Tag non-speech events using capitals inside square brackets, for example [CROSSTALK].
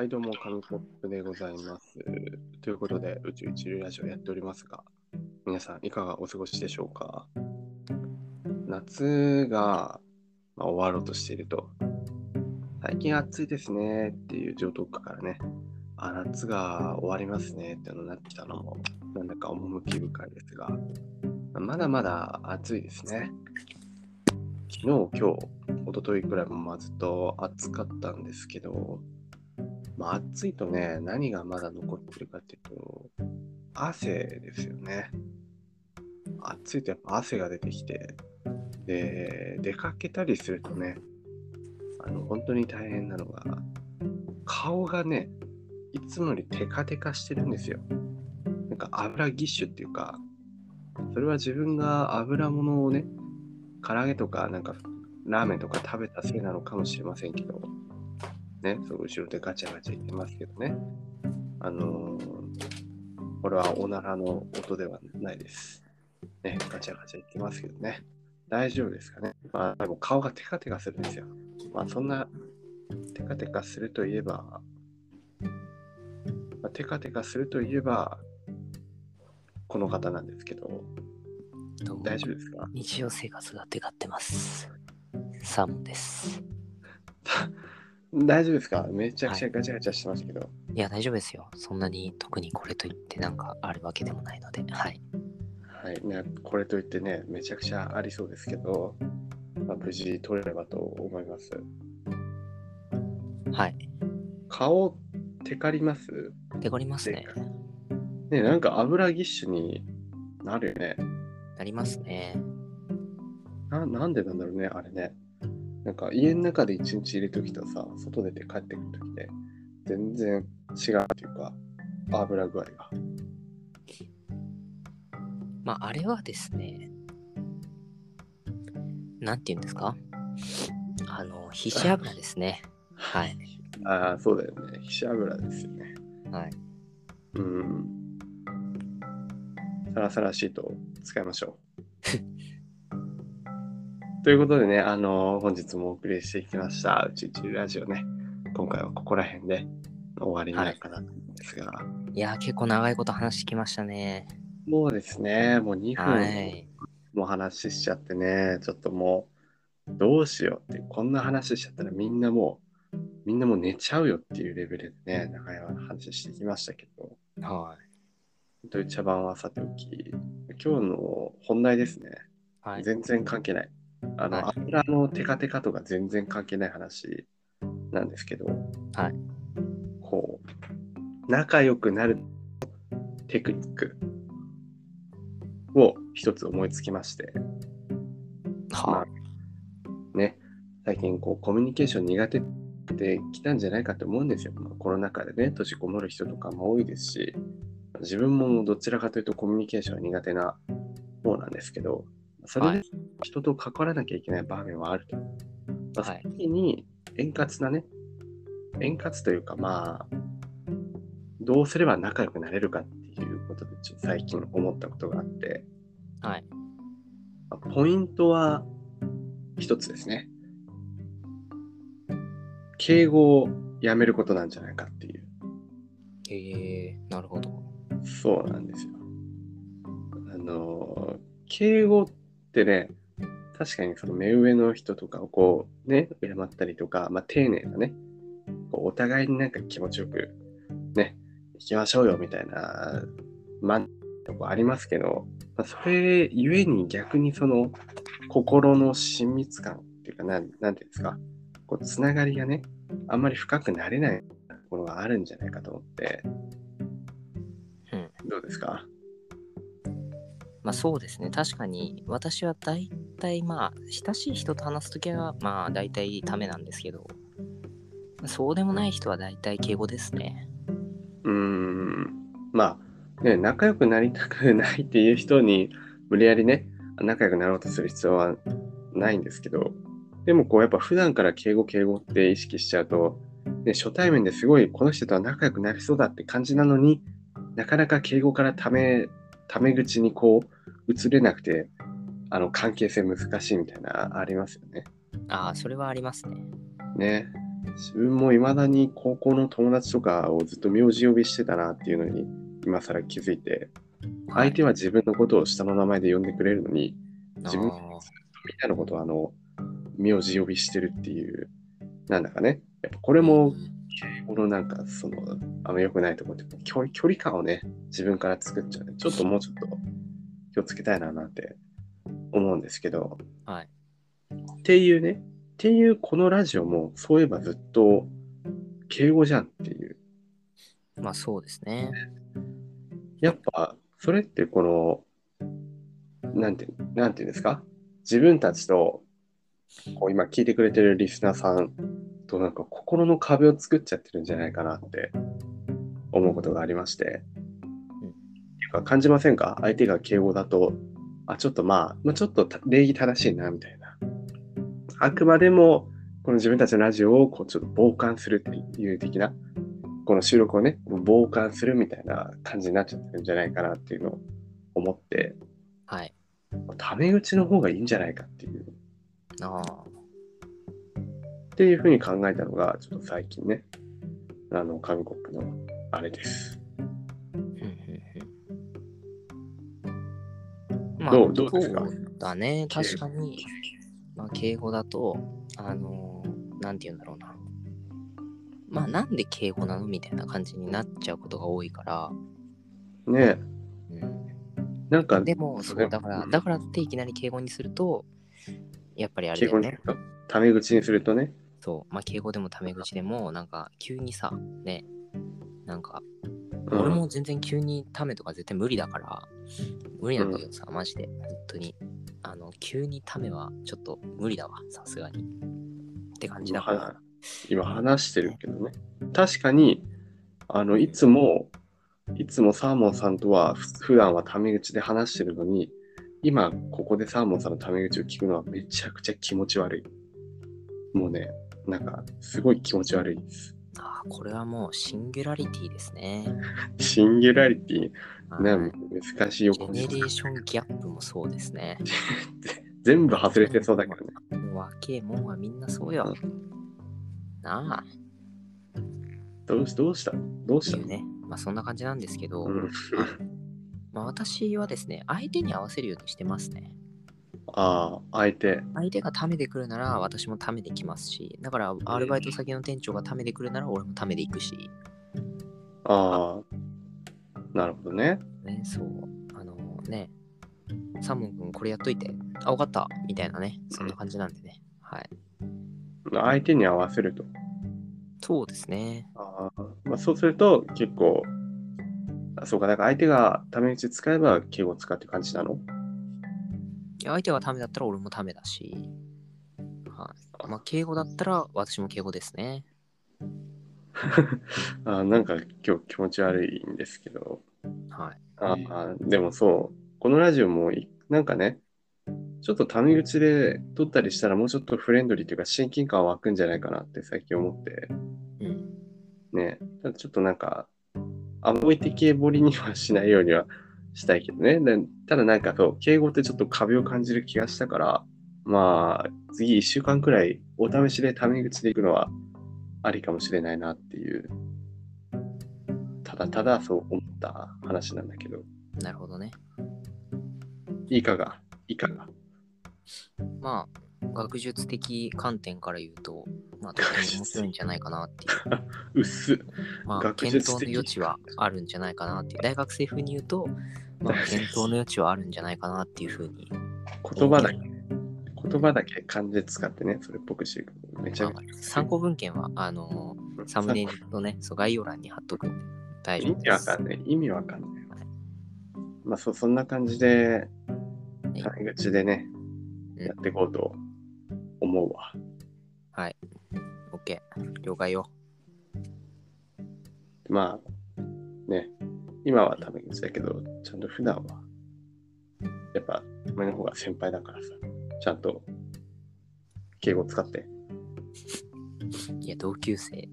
はい、どうも、紙コップでございます。ということで、宇宙一流ラジオやっておりますが、皆さん、いかがお過ごしでしょうか？夏が、まあ、終わろうとしていると、最近暑いですねっていう上等句からね、あ、夏が終わりますねってのなってきたのも、なんだか趣深いですが、まだまだ暑いですね。昨日、今日、一昨日くらいもまずっと暑かったんですけど、まあ、暑いとね、何がまだ残ってるかっていうと、汗ですよね。暑いとやっぱ汗が出てきて、で、出かけたりするとね、あの、本当に大変なのが、顔がね、いつもよりテカテカしてるんですよ。なんか油ぎっしゅっていうか、それは自分が油物をね、唐揚げとかなんかラーメンとか食べたせいなのかもしれませんけど、ね、そう後ろでガチャガチャ言ってますけどね。あのー、これはおならの音ではないです。ね、ガチャガチャ言ってますけどね。大丈夫ですかね。まあ、でも顔がテカテカするんですよ。まあ、そんなテカテカするといえば、まあ、テカテカするといえば、この方なんですけど、大丈夫ですか？日常生活がテカってます。サーモンです。大丈夫ですか？めちゃくちゃガチャガチャしてましたけど。いや、大丈夫ですよ。そんなに特にこれといってなんかあるわけでもないので、はい。はい、ね、これといってね、めちゃくちゃありそうですけど、まあ、無事取れればと思います。はい。顔、テカります？テコりますね。ね、なんか油ぎっしゅになるよね。なりますね。ななんでなんだろうね、あれね。なんか家の中で一日入れときとさ、外出て帰ってくるときで、全然違うっていうか、油具合が。まあ、あれはですね、なんて言うんですか？あの、皮脂油ですね。はい。ああ、そうだよね。皮脂油ですよね。はい。うん。サラサラシートを使いましょう。ということでね、あの本日もお送りしてきました、うちうちラジオね。今回はここら辺で終わりになるかなですが、いやー、結構長いこと話してきましたね。もうですね、もう2は分い。も話しちゃってね、ちょっともう、どうしようって、こんな話しちゃったらみんなもう、みんなもう寝ちゃうよっていうレベルでね、長い話してきましたけど、はという茶番はさておき、今日の本題ですね。い。はい。全然関係ない。あの、はい油のテカテカとか全然関係ない話なんですけど、はい。こう、仲良くなるテクニックを一つ思いつきまして、まはあ、ね、最近こうコミュニケーション苦手できたんじゃないかと思うんですよ。まあ、コロナ禍でね、閉じこもる人とかも多いですし、自分もどちらかというとコミュニケーションは苦手な方なんですけど、それではい人と関わらなきゃいけない場面はあると。まあ、そはいの時に円滑なね、円滑というかまあ、どうすれば仲良くなれるかっていうことでちょっと最近思ったことがあって、い。はい。まあポイントは一つですね。敬語をやめることなんじゃないかっていう。えー、なるほど。そうなんですよ。あの、敬語ってね、確かにその目上の人とかをこうね、敬ったりとか、まあ丁寧なね、こうお互いになんか気持ちよくね、行きましょうよみたいな、まんとこありますけど、まあ、それゆえに逆にその心の親密感っていうか、なんなんていうんですか、こうつながりがね、あんまり深くなれないところがあるんじゃないかと思って、うん。どうですか？まあそうですね。確かに私は大体まあ親しい人と話すときはまあ大体ためなんですけど、そうでもない人は大体敬語ですね。うーん、まあ、ね、仲良くなりたくないっていう人に無理やりね、仲良くなろうとする必要はないんですけど、でもこうやっぱ普段から敬語敬語って意識しちゃうと、ね、初対面ですごいこの人とは仲良くなりそうだって感じなのになかなか敬語からためため口にこう移れなくてあの関係性難しいみたいなありますよね。ああ、それはありますね。ね。自分も未だに高校の友達とかをずっと名字呼びしてたなっていうのに今更気づいて、相手は自分のことを下の名前で呼んでくれるのに、自分みんなのことをあの、名字呼びしてるっていう、なんだかね、やっぱこれも敬語のなんかその、あんま良くないところって距離距離感をね、自分から作っちゃうね。ちょっともうちょっと気をつけたいななんて思うんですけど、はい。っていうね、っていうこのラジオもそういえばずっと敬語じゃんっていう。まあそうですね。やっぱそれってこの、なんて、なんていうんですか？自分たちと、こう今聞いてくれてるリスナーさんとなんか心の壁を作っちゃってるんじゃないかなって思うことがありまして。うんか感じませんか？相手が敬語だと、あ、ちょっとまあ、まあ、ちょっとた礼儀正しいなみたいな。あくまでも、この自分たちのラジオをこうちょっと傍観するっていう的な、この収録をね、傍観するみたいな感じになっちゃってるんじゃないかなっていうのを思って、はい。タメ口の方がいいんじゃないかっていう、ああ。っていうふうに考えたのが、ちょっと最近ね、あの、韓国のあれです。うんうんうんまあ、どうどうですか？だね、確かに。まあ、敬語だと、あのーなんて言うんだろうな。まあ、なんで敬語なのみたいな感じになっちゃうことが多いから。ねうん、なんか、でも、そう、だから、だからっていきなり敬語にすると、やっぱりあれだよねタメ口にするとね、そう、まあ、敬語でもタメ口でも、なんか、急にさ、ね、なんか、うん俺も全然急にタメとか絶対無理だから、無理なんだけどさ、マジで、本当に。あの、急にタメはちょっと無理だわ、さすがに。って感じだから。は今話してるけどね。確かに、あの、いつも、いつもサーモンさんとはふ普段はタメ口で話してるのに、今ここでサーモンさんのタメ口を聞くのはめちゃくちゃ気持ち悪い。もうね、なんかすごい気持ち悪いです。ああ、これはもうシンギュラリティですね。[LAUGHS] シンギュラリティ、ね、はい難しい横ジェネレーションギャップもそうですね。[LAUGHS] 全部外れてそうだけどね。もう若えもんはみんなそうよ。なあ、どうしどうした？どうしたね。まあそんな感じなんですけど、うん、まあ私はですね、相手に合わせるようにしてますね。ああ、相手。相手がためでくるなら私もためできますし、だからアルバイト先の店長がためでくるなら俺もためで行くし、ああ、なるほどね。ね、そう、あのね、サモン君これやっといて、あ、わかった、みたいなね、そんな感じなんでね。はい。相手に合わせると。そうですね。あーまあ、そうすると結構、あそうか、だから相手がため口使えば敬語を使って感じなの？相手がためだったら俺もためだし、はい。まあ、敬語だったら私も敬語ですね。[LAUGHS] あーなんか今日気持ち悪いんですけど、はい。あーでもそう、このラジオもいなんかね、ちょっとタメ口で撮ったりしたらもうちょっとフレンドリーというか親近感湧くんじゃないかなって最近思って、うん。ね、ちょっとなんか、あんまり適ぼりにはしないようにはしたいけどね。でただなんかそう、敬語ってちょっと壁を感じる気がしたから、まあ、次1週間くらいお試しでタメ口で行くのはありかもしれないなっていう、ただただそう思った話なんだけど、なるほどね。いかが？いかが？まあ、学術的観点から言うと、まあ、とても面白いんじゃないかなっていう。う [LAUGHS] っす。まあ、学検討の余地はあるんじゃないかなっていう。大学生風に言うと、まあ、検討の余地はあるんじゃないかなっていうふうに。言葉だけ、言葉だけ漢字使ってね、それっぽくして。めちゃまあめちゃ。参考文献は、あのサムネイルとね、そう概要欄に貼っとくんで大丈意夫です。味わかんない。意味わかんない。まあそ、そんな感じで、いタメ口でね、うんやっていこうと思うわ。はい。OK。了解よ。まあ、ね、今はタメ口だけど、ちゃんと普段は、やっぱ、お前の方が先輩だからさ、ちゃんと敬語使って。いや、同級生